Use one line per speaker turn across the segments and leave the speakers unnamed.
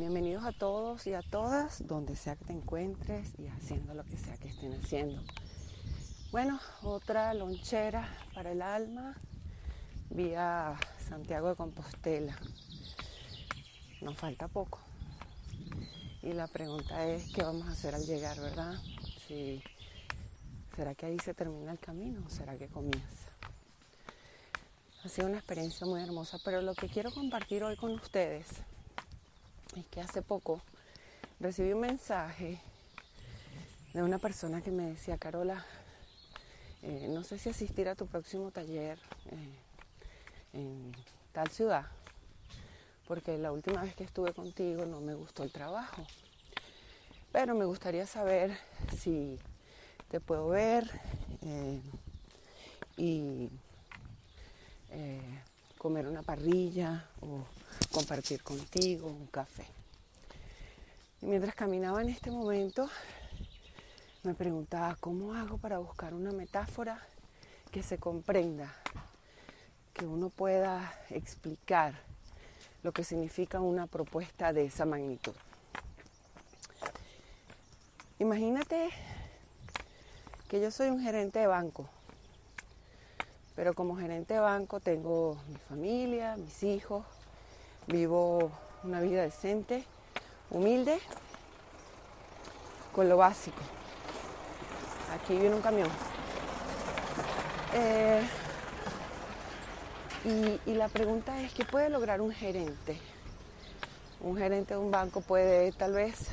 Bienvenidos a todos y a todas, donde sea que te encuentres y haciendo lo que sea que estén haciendo. Bueno, otra lonchera para el alma vía Santiago de Compostela. Nos falta poco. Y la pregunta es, ¿qué vamos a hacer al llegar, verdad? Si, ¿Será que ahí se termina el camino o será que comienza? Ha sido una experiencia muy hermosa, pero lo que quiero compartir hoy con ustedes es que hace poco recibí un mensaje de una persona que me decía, Carola, eh, no sé si asistir a tu próximo taller eh, en tal ciudad, porque la última vez que estuve contigo no me gustó el trabajo. Pero me gustaría saber si te puedo ver eh, y comer una parrilla o compartir contigo un café. Y mientras caminaba en este momento, me preguntaba, ¿cómo hago para buscar una metáfora que se comprenda, que uno pueda explicar lo que significa una propuesta de esa magnitud? Imagínate que yo soy un gerente de banco, pero como gerente de banco tengo mi familia, mis hijos, Vivo una vida decente, humilde, con lo básico. Aquí viene un camión. Eh, y, y la pregunta es, ¿qué puede lograr un gerente? Un gerente de un banco puede tal vez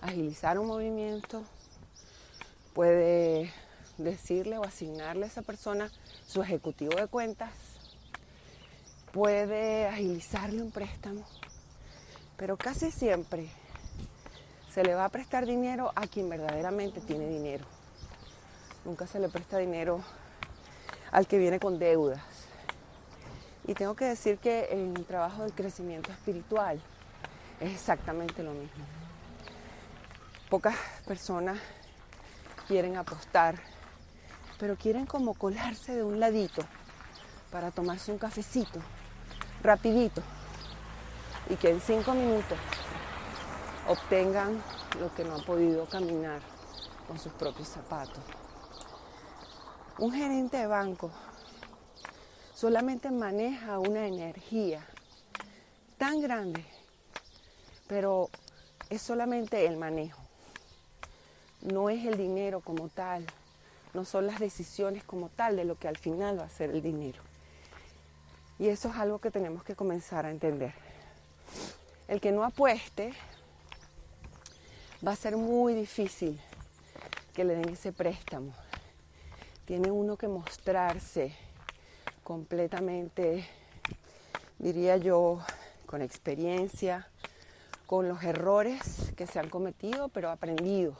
agilizar un movimiento, puede decirle o asignarle a esa persona su ejecutivo de cuentas, puede agilizarle un préstamo, pero casi siempre se le va a prestar dinero a quien verdaderamente tiene dinero. Nunca se le presta dinero al que viene con deudas. Y tengo que decir que en el trabajo del crecimiento espiritual es exactamente lo mismo. Pocas personas quieren apostar, pero quieren como colarse de un ladito para tomarse un cafecito rapidito y que en cinco minutos obtengan lo que no han podido caminar con sus propios zapatos. Un gerente de banco solamente maneja una energía tan grande, pero es solamente el manejo. No es el dinero como tal, no son las decisiones como tal de lo que al final va a ser el dinero. Y eso es algo que tenemos que comenzar a entender. El que no apueste va a ser muy difícil que le den ese préstamo. Tiene uno que mostrarse completamente, diría yo, con experiencia, con los errores que se han cometido, pero aprendido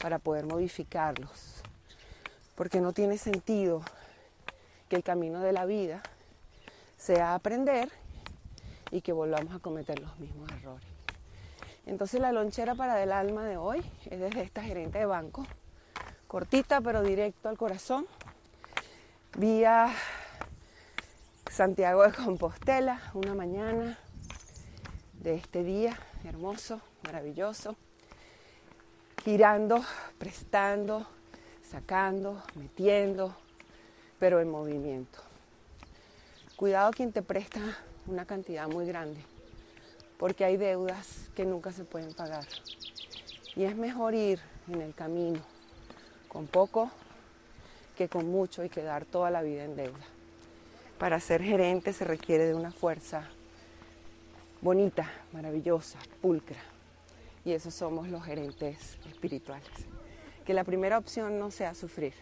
para poder modificarlos. Porque no tiene sentido que el camino de la vida sea aprender y que volvamos a cometer los mismos errores. Entonces la lonchera para el alma de hoy es desde esta gerente de banco, cortita pero directo al corazón, vía Santiago de Compostela, una mañana de este día hermoso, maravilloso, girando, prestando, sacando, metiendo, pero en movimiento. Cuidado quien te presta una cantidad muy grande, porque hay deudas que nunca se pueden pagar. Y es mejor ir en el camino con poco que con mucho y quedar toda la vida en deuda. Para ser gerente se requiere de una fuerza bonita, maravillosa, pulcra. Y esos somos los gerentes espirituales. Que la primera opción no sea sufrir,